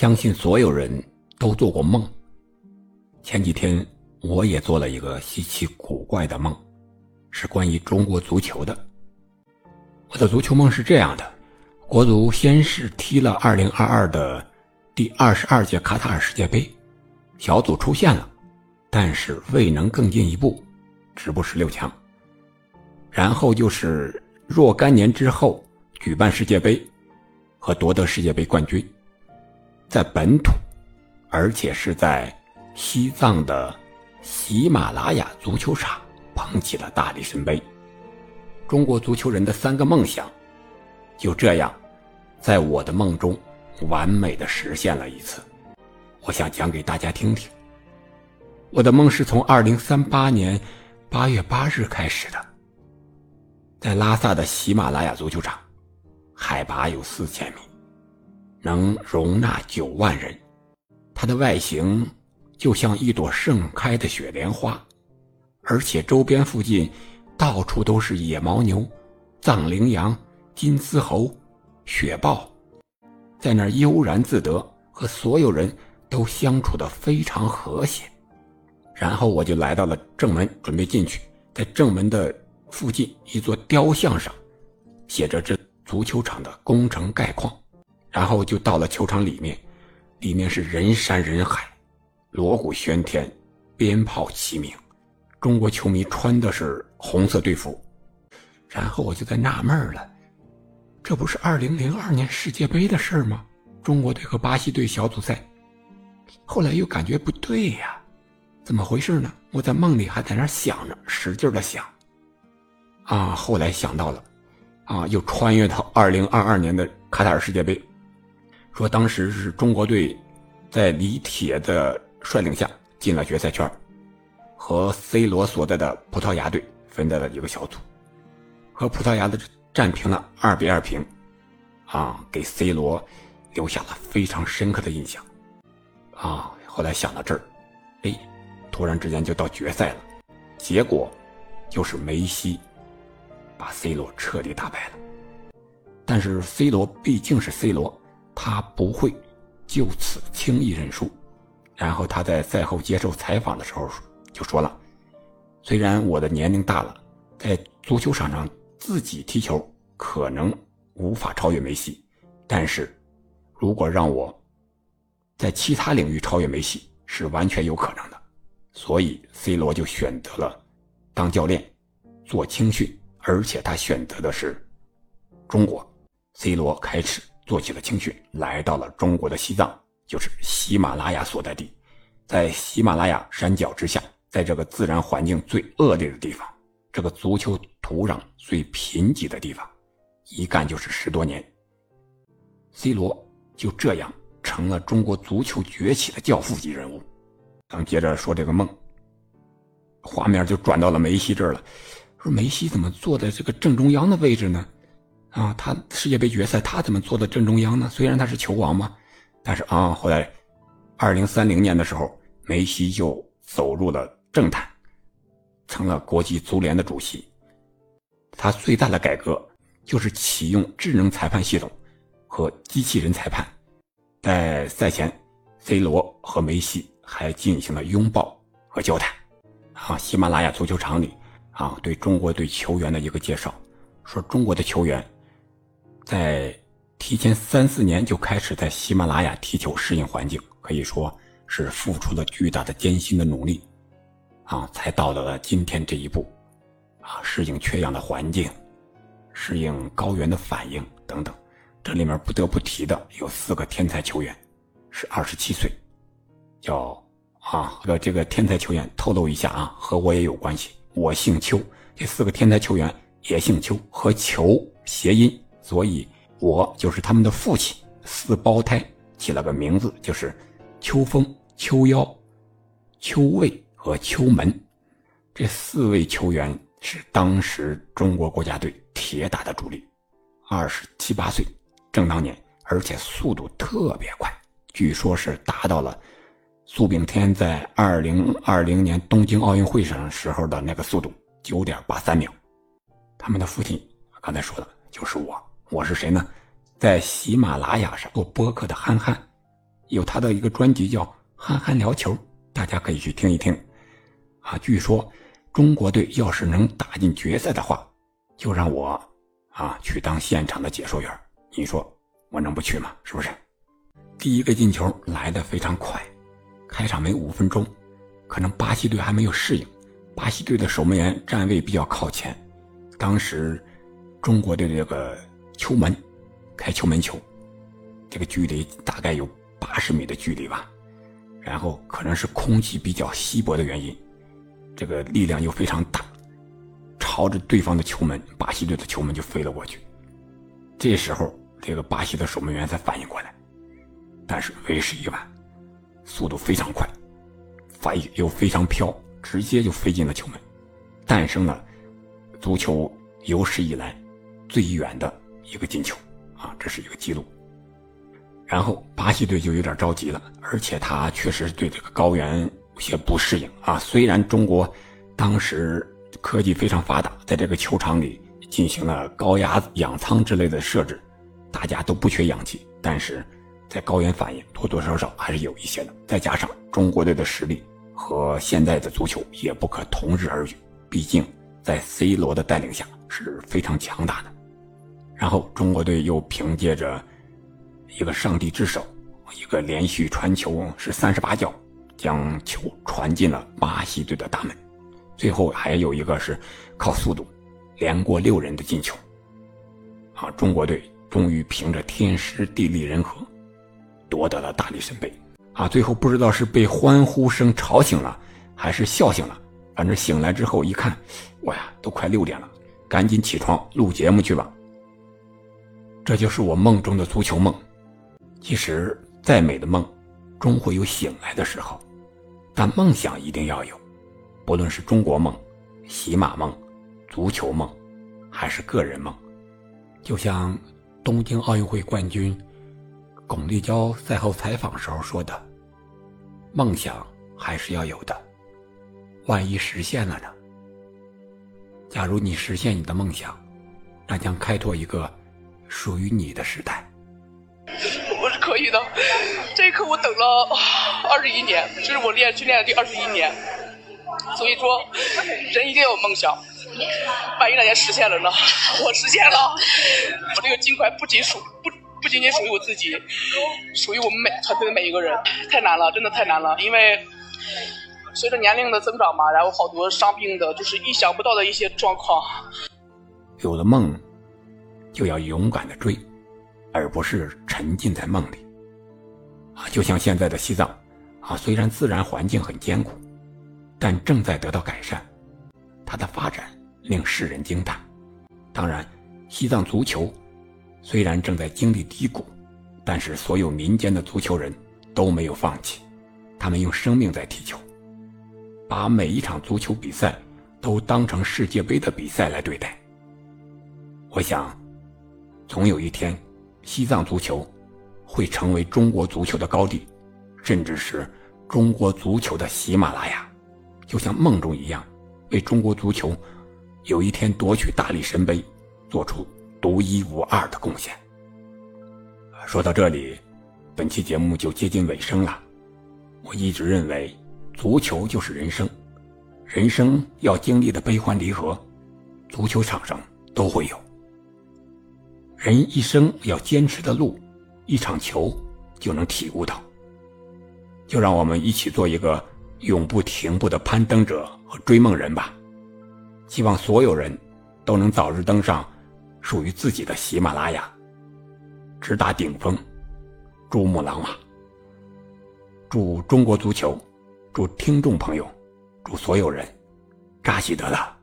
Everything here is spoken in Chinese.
相信所有人都做过梦。前几天我也做了一个稀奇古怪的梦，是关于中国足球的。我的足球梦是这样的：国足先是踢了2022的第二十二届卡塔尔世界杯，小组出现了，但是未能更进一步，止步十六强。然后就是若干年之后举办世界杯，和夺得世界杯冠军。在本土，而且是在西藏的喜马拉雅足球场捧起了大力神杯。中国足球人的三个梦想，就这样，在我的梦中完美的实现了一次。我想讲给大家听听。我的梦是从二零三八年八月八日开始的，在拉萨的喜马拉雅足球场，海拔有四千米。能容纳九万人，它的外形就像一朵盛开的雪莲花，而且周边附近到处都是野牦牛、藏羚羊、金丝猴、雪豹，在那儿悠然自得，和所有人都相处的非常和谐。然后我就来到了正门，准备进去，在正门的附近一座雕像上，写着这足球场的工程概况。然后就到了球场里面，里面是人山人海，锣鼓喧天，鞭炮齐鸣，中国球迷穿的是红色队服。然后我就在纳闷了，这不是二零零二年世界杯的事吗？中国队和巴西队小组赛。后来又感觉不对呀，怎么回事呢？我在梦里还在那想着，使劲的想。啊，后来想到了，啊，又穿越到二零二二年的卡塔尔世界杯。说当时是中国队，在李铁的率领下进了决赛圈，和 C 罗所在的葡萄牙队分在了一个小组，和葡萄牙的战平了二比二平，啊，给 C 罗留下了非常深刻的印象，啊，后来想到这儿，哎，突然之间就到决赛了，结果就是梅西把 C 罗彻底打败了，但是 C 罗毕竟是 C 罗。他不会就此轻易认输，然后他在赛后接受采访的时候就说了：“虽然我的年龄大了，在足球场上自己踢球可能无法超越梅西，但是如果让我在其他领域超越梅西是完全有可能的。所以 C 罗就选择了当教练，做青训，而且他选择的是中国。C 罗开始。”做起了青训，来到了中国的西藏，就是喜马拉雅所在地。在喜马拉雅山脚之下，在这个自然环境最恶劣的地方，这个足球土壤最贫瘠的地方，一干就是十多年。C 罗就这样成了中国足球崛起的教父级人物。咱们接着说这个梦，画面就转到了梅西这儿了。说梅西怎么坐在这个正中央的位置呢？啊，他世界杯决赛他怎么坐在正中央呢？虽然他是球王嘛，但是啊，后来，二零三零年的时候，梅西就走入了政坛，成了国际足联的主席。他最大的改革就是启用智能裁判系统和机器人裁判。在赛前，C 罗和梅西还进行了拥抱和交谈。啊，喜马拉雅足球场里，啊，对中国队球员的一个介绍，说中国的球员。在提前三四年就开始在喜马拉雅踢球，适应环境，可以说是付出了巨大的艰辛的努力，啊，才到达了今天这一步，啊，适应缺氧的环境，适应高原的反应等等。这里面不得不提的有四个天才球员，是二十七岁，叫啊，这这个天才球员透露一下啊，和我也有关系，我姓邱，这四个天才球员也姓邱，和球谐音。所以，我就是他们的父亲，四胞胎起了个名字，就是秋风、秋妖、秋卫和秋门。这四位球员是当时中国国家队铁打的主力，二十七八岁，正当年，而且速度特别快，据说是达到了苏炳添在二零二零年东京奥运会上时候的那个速度，九点八三秒。他们的父亲刚才说的就是我。我是谁呢？在喜马拉雅上做播客的憨憨，有他的一个专辑叫《憨憨聊球》，大家可以去听一听。啊，据说中国队要是能打进决赛的话，就让我啊去当现场的解说员。你说我能不去吗？是不是？第一个进球来的非常快，开场没五分钟，可能巴西队还没有适应。巴西队的守门员站位比较靠前，当时中国队的这个球门开球门球，这个距离大概有。八十米的距离吧，然后可能是空气比较稀薄的原因，这个力量又非常大，朝着对方的球门，巴西队的球门就飞了过去。这时候，这个巴西的守门员才反应过来，但是为时已晚，速度非常快，反应又非常飘，直接就飞进了球门，诞生了足球有史以来最远的一个进球啊！这是一个记录。然后巴西队就有点着急了，而且他确实对这个高原有些不适应啊。虽然中国当时科技非常发达，在这个球场里进行了高压氧舱之类的设置，大家都不缺氧气，但是在高原反应多多少少还是有一些的。再加上中国队的实力和现在的足球也不可同日而语，毕竟在 C 罗的带领下是非常强大的。然后中国队又凭借着。一个上帝之手，一个连续传球是三十八脚，将球传进了巴西队的大门。最后还有一个是靠速度连过六人的进球。啊，中国队终于凭着天时地利人和夺得了大力神杯。啊，最后不知道是被欢呼声吵醒了，还是笑醒了。反正醒来之后一看，我呀，都快六点了，赶紧起床录节目去吧。这就是我梦中的足球梦。其实，再美的梦，终会有醒来的时候。但梦想一定要有，不论是中国梦、喜马梦、足球梦，还是个人梦。就像东京奥运会冠军巩立姣赛后采访时候说的：“梦想还是要有的，万一实现了呢？假如你实现你的梦想，那将开拓一个属于你的时代。”我是可以的，这一刻我等了二十一年，这是我练训练的第二十一年。所以说，人一定要有梦想。万一哪天实现了呢？我实现了，我这个金块不仅属不不仅仅属于我自己，属于我们每团队的每一个人。太难了，真的太难了。因为随着年龄的增长嘛，然后好多伤病的，就是意想不到的一些状况。有了梦，就要勇敢的追。而不是沉浸在梦里，啊，就像现在的西藏，啊，虽然自然环境很艰苦，但正在得到改善，它的发展令世人惊叹。当然，西藏足球虽然正在经历低谷，但是所有民间的足球人都没有放弃，他们用生命在踢球，把每一场足球比赛都当成世界杯的比赛来对待。我想，总有一天。西藏足球会成为中国足球的高地，甚至是中国足球的喜马拉雅，就像梦中一样，为中国足球有一天夺取大力神杯做出独一无二的贡献。说到这里，本期节目就接近尾声了。我一直认为，足球就是人生，人生要经历的悲欢离合，足球场上都会有。人一生要坚持的路，一场球就能体悟到。就让我们一起做一个永不停步的攀登者和追梦人吧。希望所有人都能早日登上属于自己的喜马拉雅，直达顶峰，珠穆朗玛。祝中国足球，祝听众朋友，祝所有人，扎西德勒。